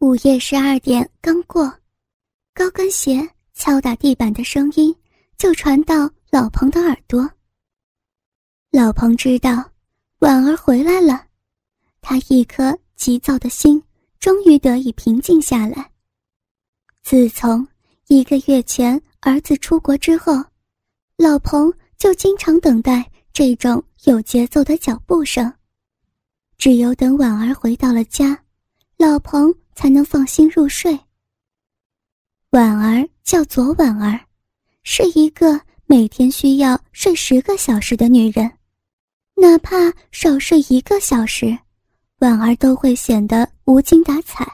午夜十二点刚过，高跟鞋敲打地板的声音就传到老彭的耳朵。老彭知道婉儿回来了，他一颗急躁的心终于得以平静下来。自从一个月前儿子出国之后，老彭就经常等待这种有节奏的脚步声。只有等婉儿回到了家，老彭才能放心入睡。婉儿叫左婉儿，是一个每天需要睡十个小时的女人，哪怕少睡一个小时，婉儿都会显得无精打采。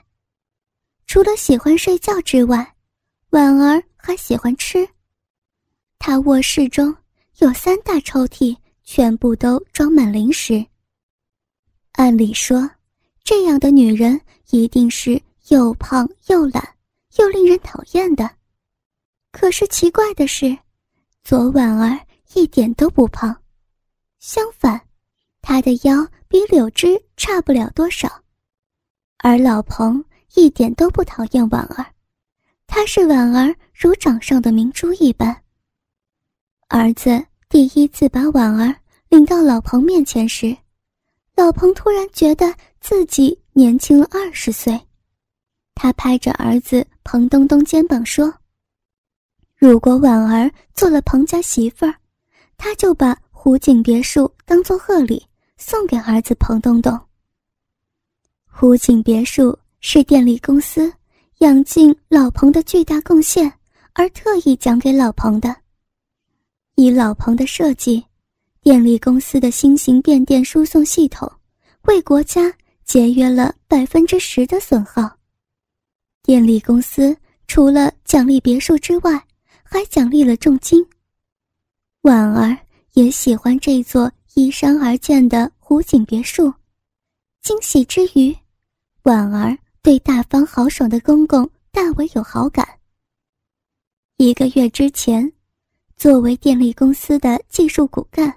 除了喜欢睡觉之外，婉儿还喜欢吃。她卧室中有三大抽屉，全部都装满零食。按理说，这样的女人一定是又胖又懒，又令人讨厌的。可是奇怪的是，左婉儿一点都不胖，相反，她的腰比柳枝差不了多少。而老彭。一点都不讨厌婉儿，她是婉儿如掌上的明珠一般。儿子第一次把婉儿领到老彭面前时，老彭突然觉得自己年轻了二十岁。他拍着儿子彭东东肩膀说：“如果婉儿做了彭家媳妇儿，他就把湖景别墅当做贺礼送给儿子彭东东。”湖景别墅。是电力公司养进老彭的巨大贡献，而特意讲给老彭的。以老彭的设计，电力公司的新型变电输送系统，为国家节约了百分之十的损耗。电力公司除了奖励别墅之外，还奖励了重金。婉儿也喜欢这座依山而建的湖景别墅，惊喜之余，婉儿。对大方豪爽的公公大为有好感。一个月之前，作为电力公司的技术骨干，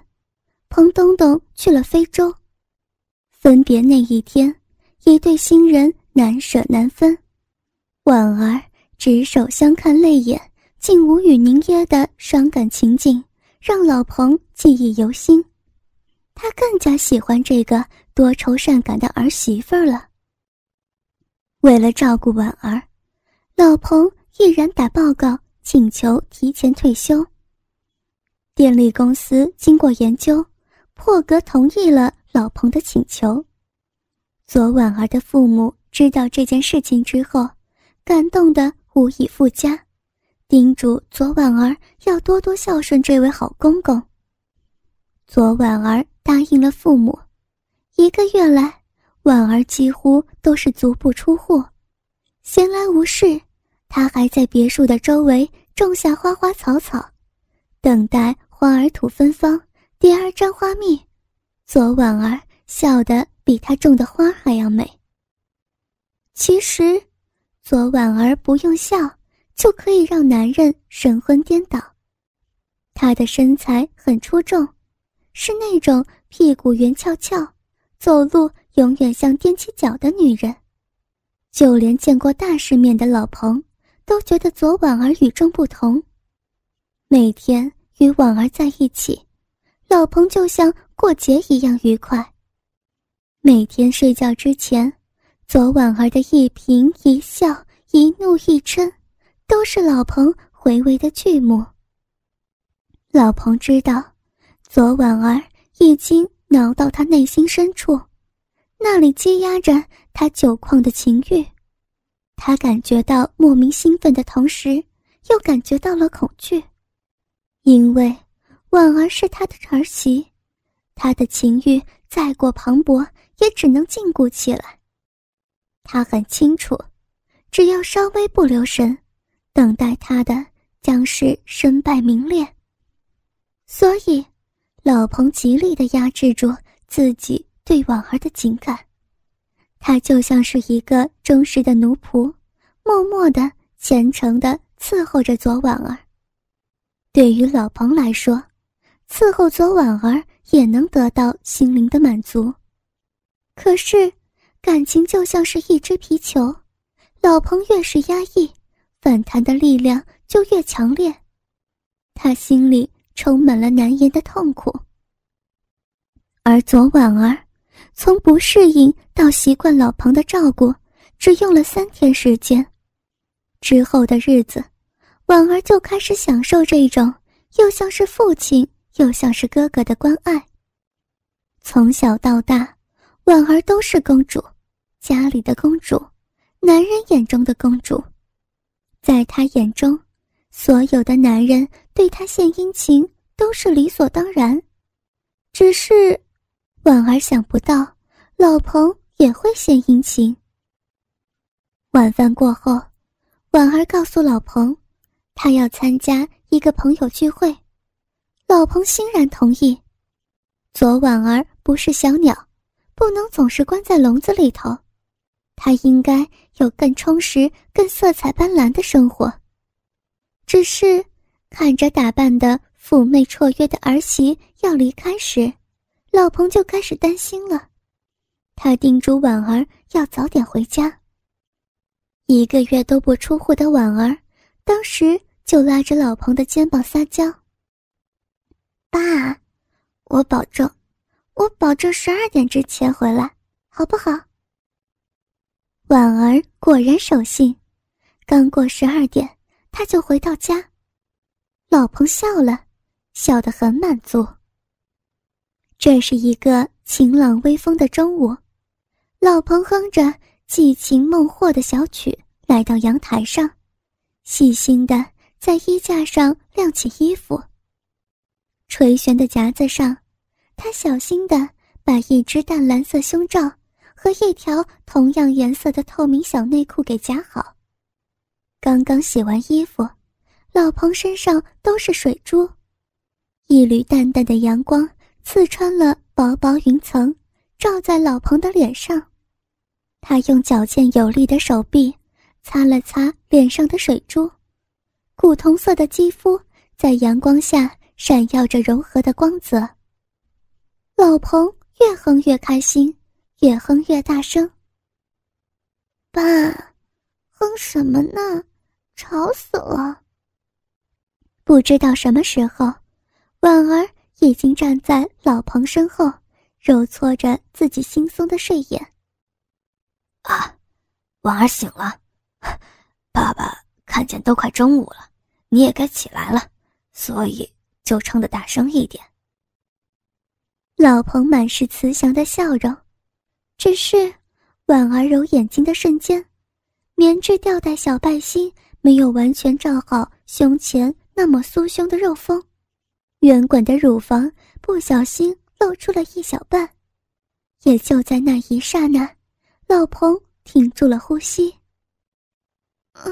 彭东东去了非洲。分别那一天，一对新人难舍难分，婉儿执手相看泪眼，竟无语凝噎的伤感情景，让老彭记忆犹新。他更加喜欢这个多愁善感的儿媳妇了。为了照顾婉儿，老彭毅然打报告请求提前退休。电力公司经过研究，破格同意了老彭的请求。左婉儿的父母知道这件事情之后，感动得无以复加，叮嘱左婉儿要多多孝顺这位好公公。左婉儿答应了父母，一个月来。婉儿几乎都是足不出户，闲来无事，她还在别墅的周围种下花花草草，等待花儿吐芬芳，蝶儿沾花蜜。左婉儿笑得比她种的花还要美。其实，左婉儿不用笑就可以让男人神魂颠倒。她的身材很出众，是那种屁股圆翘翘，走路。永远像踮起脚的女人，就连见过大世面的老彭都觉得左婉儿与众不同。每天与婉儿在一起，老彭就像过节一样愉快。每天睡觉之前，左婉儿的一颦一笑、一怒一嗔，都是老彭回味的剧目。老彭知道，左婉儿已经挠到他内心深处。那里积压着他久旷的情欲，他感觉到莫名兴奋的同时，又感觉到了恐惧，因为婉儿是他的儿媳，他的情欲再过磅礴，也只能禁锢起来。他很清楚，只要稍微不留神，等待他的将是身败名裂。所以，老彭极力的压制住自己。对婉儿的情感，他就像是一个忠实的奴仆，默默的、虔诚的伺候着左婉儿。对于老彭来说，伺候左婉儿也能得到心灵的满足。可是，感情就像是一只皮球，老彭越是压抑，反弹的力量就越强烈。他心里充满了难言的痛苦。而左婉儿，从不适应到习惯老彭的照顾，只用了三天时间。之后的日子，婉儿就开始享受这种又像是父亲又像是哥哥的关爱。从小到大，婉儿都是公主，家里的公主，男人眼中的公主。在她眼中，所有的男人对她献殷勤都是理所当然。只是，婉儿想不到老彭也会献殷勤。晚饭过后。婉儿告诉老彭，她要参加一个朋友聚会，老彭欣然同意。左婉儿不是小鸟，不能总是关在笼子里头，她应该有更充实、更色彩斑斓的生活。只是看着打扮的妩媚绰约的儿媳要离开时，老彭就开始担心了。他叮嘱婉儿要早点回家。一个月都不出户的婉儿，当时就拉着老彭的肩膀撒娇：“爸，我保证，我保证十二点之前回来，好不好？”婉儿果然守信，刚过十二点，他就回到家。老彭笑了，笑得很满足。这是一个晴朗微风的中午，老彭哼着。寄情梦惑的小曲来到阳台上，细心的在衣架上晾起衣服。垂悬的夹子上，他小心的把一只淡蓝色胸罩和一条同样颜色的透明小内裤给夹好。刚刚洗完衣服，老彭身上都是水珠，一缕淡淡的阳光刺穿了薄薄云层，照在老彭的脸上。他用矫健有力的手臂擦了擦脸上的水珠，古铜色的肌肤在阳光下闪耀着柔和的光泽。老彭越哼越开心，越哼越大声。爸，哼什么呢？吵死了！不知道什么时候，婉儿已经站在老彭身后，揉搓着自己惺忪的睡眼。啊，婉儿醒了，爸爸看见都快中午了，你也该起来了，所以就撑得大声一点。老彭满是慈祥的笑容，只是婉儿揉眼睛的瞬间，棉质吊带小背心没有完全罩好胸前那么酥胸的肉峰，圆滚的乳房不小心露出了一小半，也就在那一刹那。老彭停住了呼吸。啊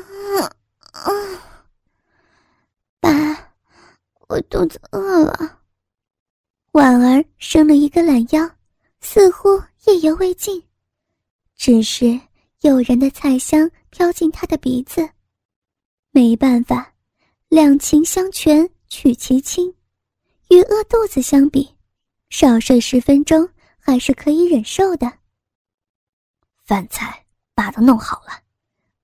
啊！爸，我肚子饿了。婉儿伸了一个懒腰，似乎意犹未尽。只是诱人的菜香飘进他的鼻子。没办法，两情相权取其轻，与饿肚子相比，少睡十分钟还是可以忍受的。饭菜爸都弄好了，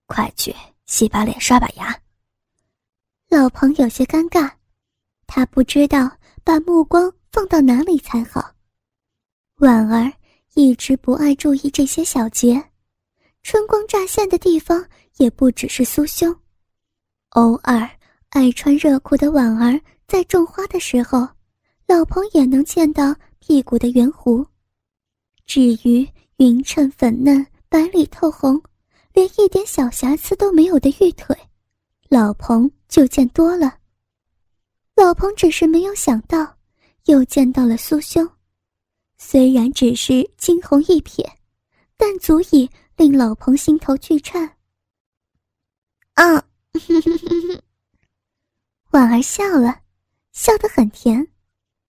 快去洗把脸、刷把牙。老彭有些尴尬，他不知道把目光放到哪里才好。婉儿一直不爱注意这些小节，春光乍现的地方也不只是酥胸。偶尔爱穿热裤的婉儿在种花的时候，老彭也能见到屁股的圆弧。至于匀称粉嫩。白里透红，连一点小瑕疵都没有的玉腿，老彭就见多了。老彭只是没有想到，又见到了苏兄，虽然只是惊鸿一瞥，但足以令老彭心头巨颤。啊，婉儿笑了，笑得很甜，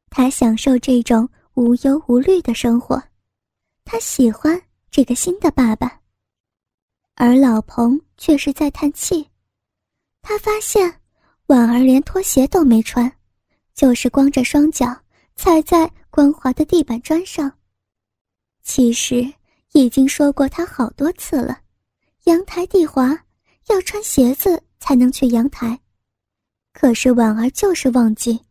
她享受这种无忧无虑的生活，她喜欢。这个新的爸爸，而老彭却是在叹气。他发现婉儿连拖鞋都没穿，就是光着双脚踩在光滑的地板砖上。其实已经说过他好多次了，阳台地滑，要穿鞋子才能去阳台。可是婉儿就是忘记，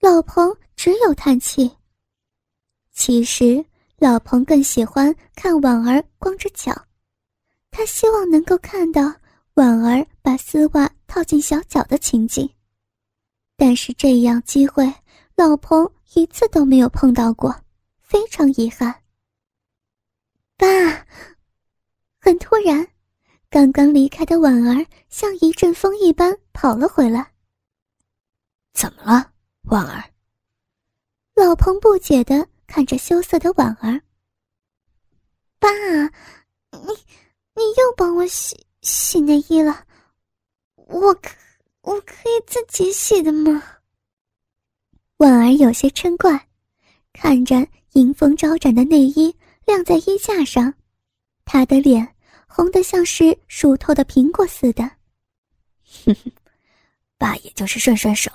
老彭只有叹气。其实老彭更喜欢看婉儿光着脚，他希望能够看到婉儿把丝袜套进小脚的情景。但是这样机会，老彭一次都没有碰到过，非常遗憾。爸，很突然。刚刚离开的婉儿像一阵风一般跑了回来。怎么了，婉儿？老彭不解的看着羞涩的婉儿。爸，你你又帮我洗洗内衣了，我可我可以自己洗的吗？婉儿有些嗔怪，看着迎风招展的内衣晾在衣架上，她的脸。红的像是熟透的苹果似的。哼哼，爸也就是顺顺手，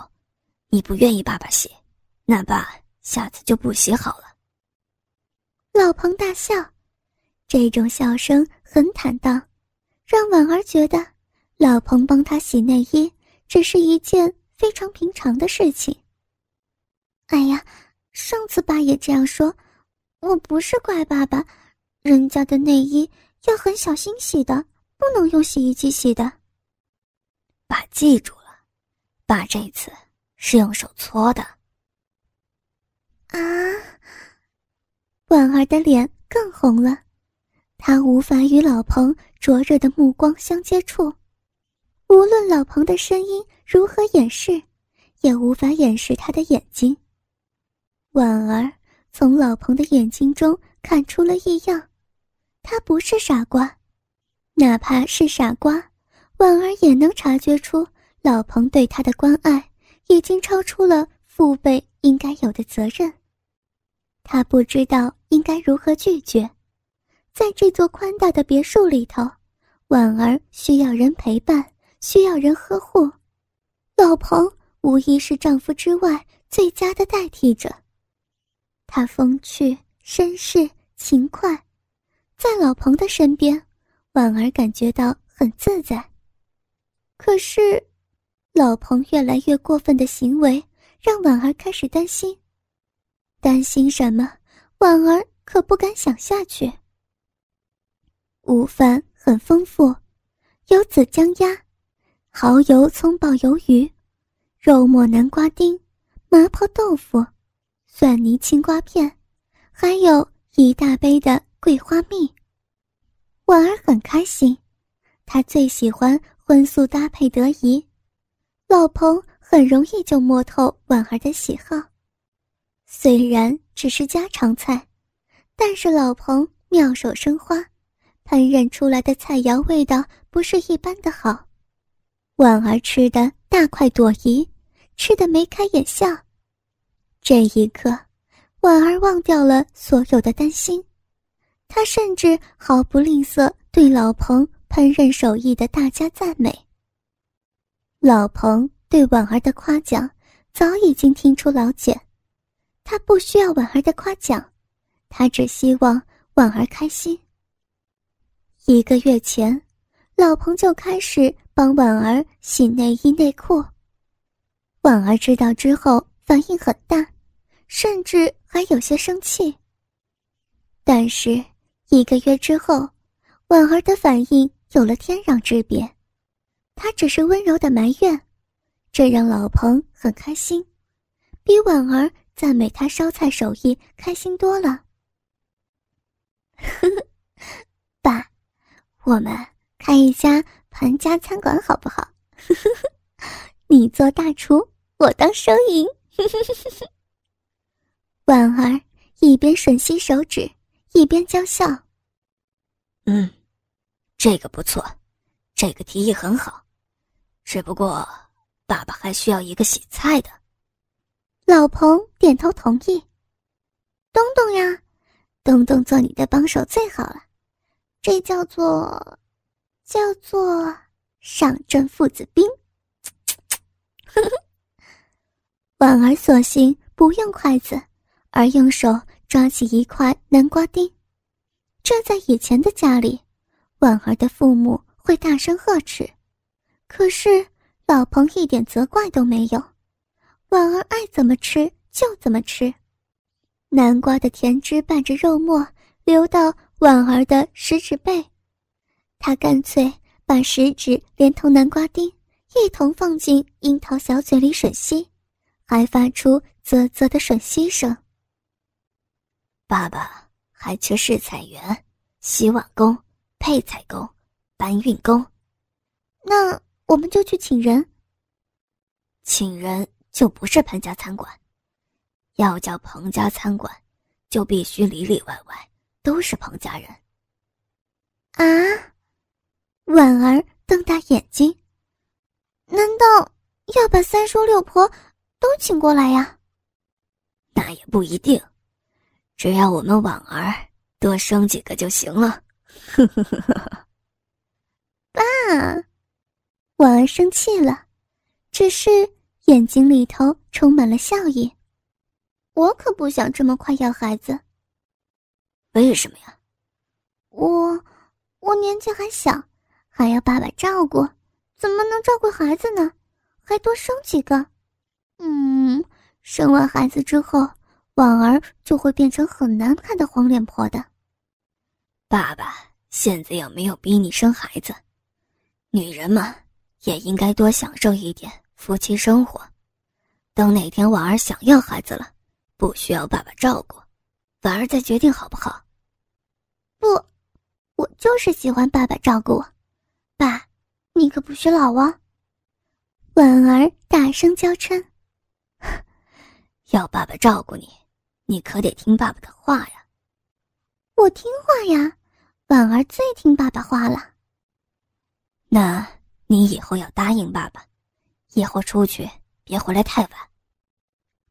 你不愿意爸爸洗，那爸下次就不洗好了。老彭大笑，这种笑声很坦荡，让婉儿觉得老彭帮他洗内衣只是一件非常平常的事情。哎呀，上次爸也这样说，我不是怪爸爸，人家的内衣。要很小心洗的，不能用洗衣机洗的。爸记住了，爸这次是用手搓的。啊！婉儿的脸更红了，他无法与老彭灼热的目光相接触，无论老彭的声音如何掩饰，也无法掩饰他的眼睛。婉儿从老彭的眼睛中看出了异样。他不是傻瓜，哪怕是傻瓜，婉儿也能察觉出老彭对他的关爱已经超出了父辈应该有的责任。他不知道应该如何拒绝，在这座宽大的别墅里头，婉儿需要人陪伴，需要人呵护，老彭无疑是丈夫之外最佳的代替者。他风趣、绅士、勤快。在老彭的身边，婉儿感觉到很自在。可是，老彭越来越过分的行为让婉儿开始担心。担心什么？婉儿可不敢想下去。午饭很丰富，有紫姜鸭、蚝油葱爆鱿鱼、肉末南瓜丁、麻婆豆腐、蒜泥青瓜片，还有一大杯的。桂花蜜。婉儿很开心，她最喜欢荤素搭配得宜。老彭很容易就摸透婉儿的喜好，虽然只是家常菜，但是老彭妙手生花，烹饪出来的菜肴味道不是一般的好。婉儿吃的大快朵颐，吃的眉开眼笑。这一刻，婉儿忘掉了所有的担心。她甚至毫不吝啬对老彭烹饪手艺的大加赞美。老彭对婉儿的夸奖早已经听出老茧，他不需要婉儿的夸奖，他只希望婉儿开心。一个月前，老彭就开始帮婉儿洗内衣内裤。婉儿知道之后反应很大，甚至还有些生气。但是。一个月之后，婉儿的反应有了天壤之别。她只是温柔的埋怨，这让老彭很开心，比婉儿赞美他烧菜手艺开心多了。呵呵，我们开一家盘家餐馆好不好？你做大厨，我当收银。婉儿一边吮吸手指。一边娇笑。嗯，这个不错，这个提议很好，只不过爸爸还需要一个洗菜的。老彭点头同意。东东呀，东东做你的帮手最好了，这叫做叫做上阵父子兵。婉儿索性不用筷子，而用手。抓起一块南瓜丁，这在以前的家里，婉儿的父母会大声呵斥，可是老彭一点责怪都没有，婉儿爱怎么吃就怎么吃。南瓜的甜汁伴着肉末流到婉儿的食指背，他干脆把食指连同南瓜丁一同放进樱桃小嘴里吮吸，还发出啧啧的吮吸声。爸爸还缺试菜员、洗碗工、配菜工、搬运工，那我们就去请人。请人就不是彭家餐馆。要叫彭家餐馆，就必须里里外外都是彭家人。啊！婉儿瞪大眼睛，难道要把三叔六婆都请过来呀？那也不一定，只要我们婉儿多生几个就行了。呵呵呵呵。爸，婉儿生气了，只是眼睛里头充满了笑意。我可不想这么快要孩子。为什么呀？我我年纪还小，还要爸爸照顾，怎么能照顾孩子呢？还多生几个？嗯，生完孩子之后，婉儿就会变成很难看的黄脸婆的。爸爸现在又没有逼你生孩子，女人嘛，也应该多享受一点夫妻生活。等哪天婉儿想要孩子了。不需要爸爸照顾，婉儿再决定好不好？不，我就是喜欢爸爸照顾我。爸，你可不许老啊！婉儿大声娇嗔：“ 要爸爸照顾你，你可得听爸爸的话呀！”我听话呀，婉儿最听爸爸话了。那你以后要答应爸爸，以后出去别回来太晚。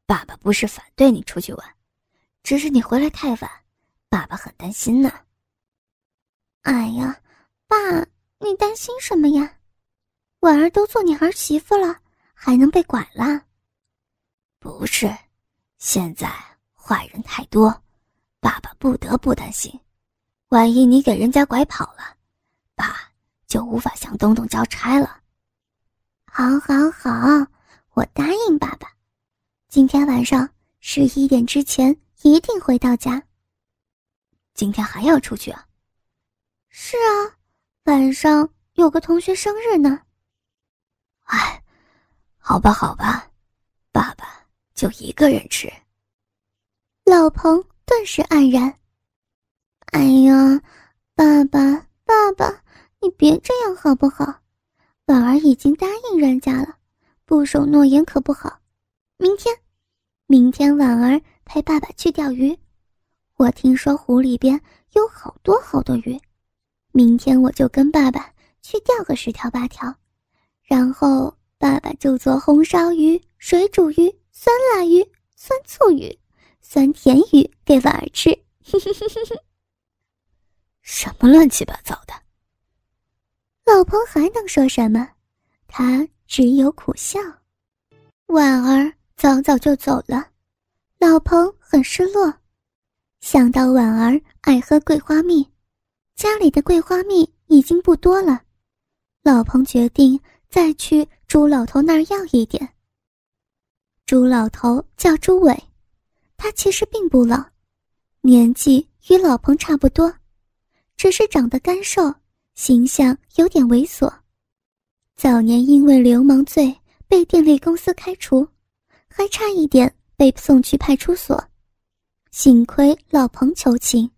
爸爸不是反对你出去玩，只是你回来太晚，爸爸很担心呢。哎呀，爸，你担心什么呀？婉儿都做你儿媳妇了，还能被拐了？不是，现在坏人太多，爸爸不得不担心。万一你给人家拐跑了，爸就无法向东东交差了。好，好，好，我答应爸爸。今天晚上十一点之前一定回到家。今天还要出去啊？是啊，晚上有个同学生日呢。哎，好吧，好吧，爸爸就一个人吃。老彭顿时黯然。哎呀，爸爸，爸爸，你别这样好不好？婉儿已经答应人家了，不守诺言可不好。明天。明天婉儿陪爸爸去钓鱼，我听说湖里边有好多好多鱼，明天我就跟爸爸去钓个十条八条，然后爸爸就做红烧鱼、水煮鱼、酸辣鱼、酸醋鱼、酸甜鱼给婉儿吃。什么乱七八糟的？老婆还能说什么？他只有苦笑。婉儿。早早就走了，老彭很失落，想到婉儿爱喝桂花蜜，家里的桂花蜜已经不多了，老彭决定再去朱老头那儿要一点。朱老头叫朱伟，他其实并不老，年纪与老彭差不多，只是长得干瘦，形象有点猥琐，早年因为流氓罪被电力公司开除。还差一点被送去派出所，幸亏老彭求情，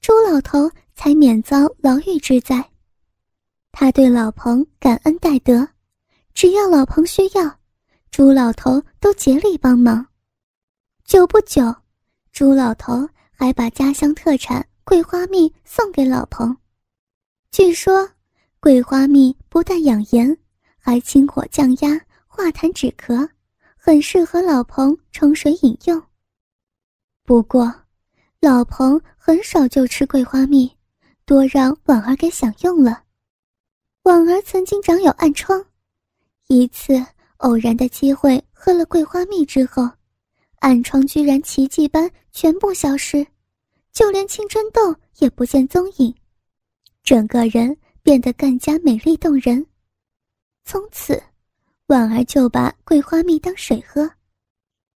朱老头才免遭牢狱之灾。他对老彭感恩戴德，只要老彭需要，朱老头都竭力帮忙。久不久，朱老头还把家乡特产桂花蜜送给老彭。据说，桂花蜜不但养颜，还清火降压、化痰止咳。很适合老彭盛水饮用。不过，老彭很少就吃桂花蜜，多让婉儿给享用了。婉儿曾经长有暗疮，一次偶然的机会喝了桂花蜜之后，暗疮居然奇迹般全部消失，就连青春痘也不见踪影。整个人变得更加美丽动人。从此，婉儿就把桂花蜜当水喝。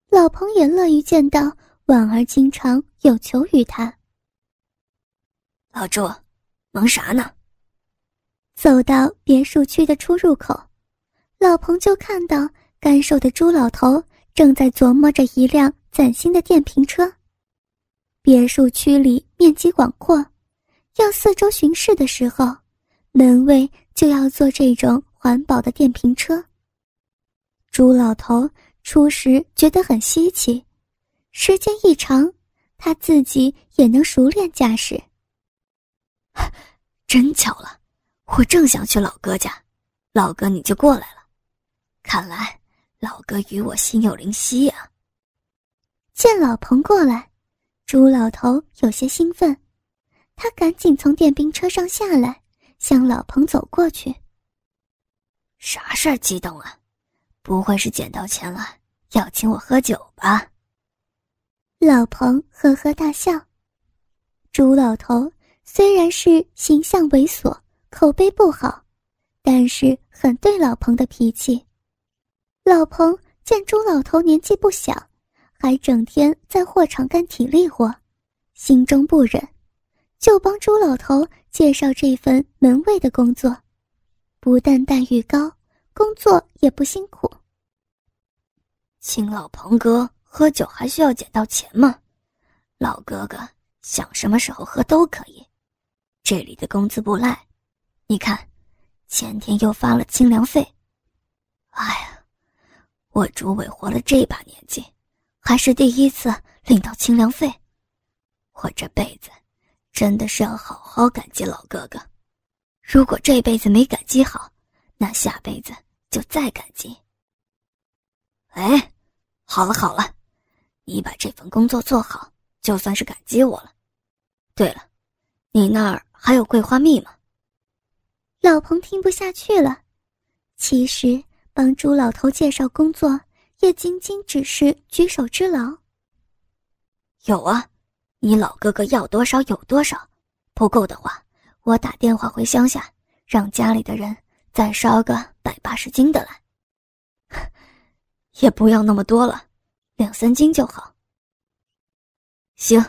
老彭也乐于见到婉儿经常有求于他。老朱，忙啥呢？走到别墅区的出入口，老彭就看到干瘦的朱老头正在琢磨着一辆崭新的电瓶车。别墅区里面积广阔，要四周巡视的时候，门卫就要坐这种环保的电瓶车。朱老头初时觉得很稀奇，时间一长，他自己也能熟练驾驶。真巧了，我正想去老哥家，老哥你就过来了。看来老哥与我心有灵犀呀。见老彭过来，朱老头有些兴奋，他赶紧从电瓶车上下来，向老彭走过去。啥事儿激动啊？不会是捡到钱了，要请我喝酒吧？老彭呵呵大笑。朱老头。虽然是形象猥琐、口碑不好，但是很对老彭的脾气。老彭见朱老头年纪不小，还整天在货场干体力活，心中不忍，就帮朱老头介绍这份门卫的工作，不但待遇高，工作也不辛苦。请老彭哥喝酒还需要捡到钱吗？老哥哥想什么时候喝都可以。这里的工资不赖，你看，前天又发了清凉费。哎呀，我朱伟活了这把年纪，还是第一次领到清凉费，我这辈子真的是要好好感激老哥哥。如果这辈子没感激好，那下辈子就再感激。哎，好了好了，你把这份工作做好，就算是感激我了。对了，你那儿。还有桂花蜜吗？老彭听不下去了。其实帮朱老头介绍工作，也仅仅只是举手之劳。有啊，你老哥哥要多少有多少，不够的话，我打电话回乡下，让家里的人再捎个百八十斤的来。也不要那么多了，两三斤就好。行，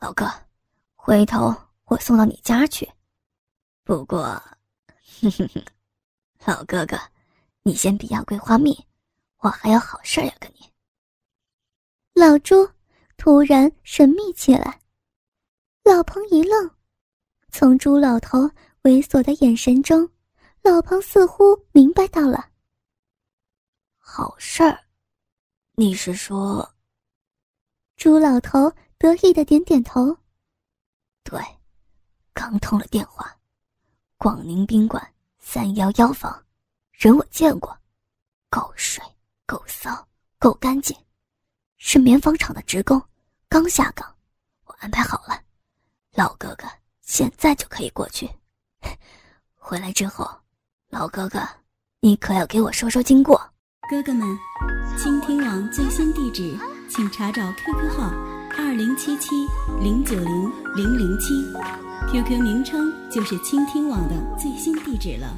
老哥，回头。我送到你家去，不过，哼哼哼，老哥哥，你先别要桂花蜜，我还有好事要跟你。老朱突然神秘起来，老彭一愣，从朱老头猥琐的眼神中，老庞似乎明白到了。好事儿，你是说？朱老头得意的点点头，对。刚通了电话，广宁宾馆三幺幺房，人我见过，够水够骚够干净，是棉纺厂的职工，刚下岗，我安排好了，老哥哥现在就可以过去。回来之后，老哥哥你可要给我说说经过。哥哥们，倾听网最新地址，请查找 QQ 号二零七七零九零零零七。QQ 名称就是倾听网的最新地址了。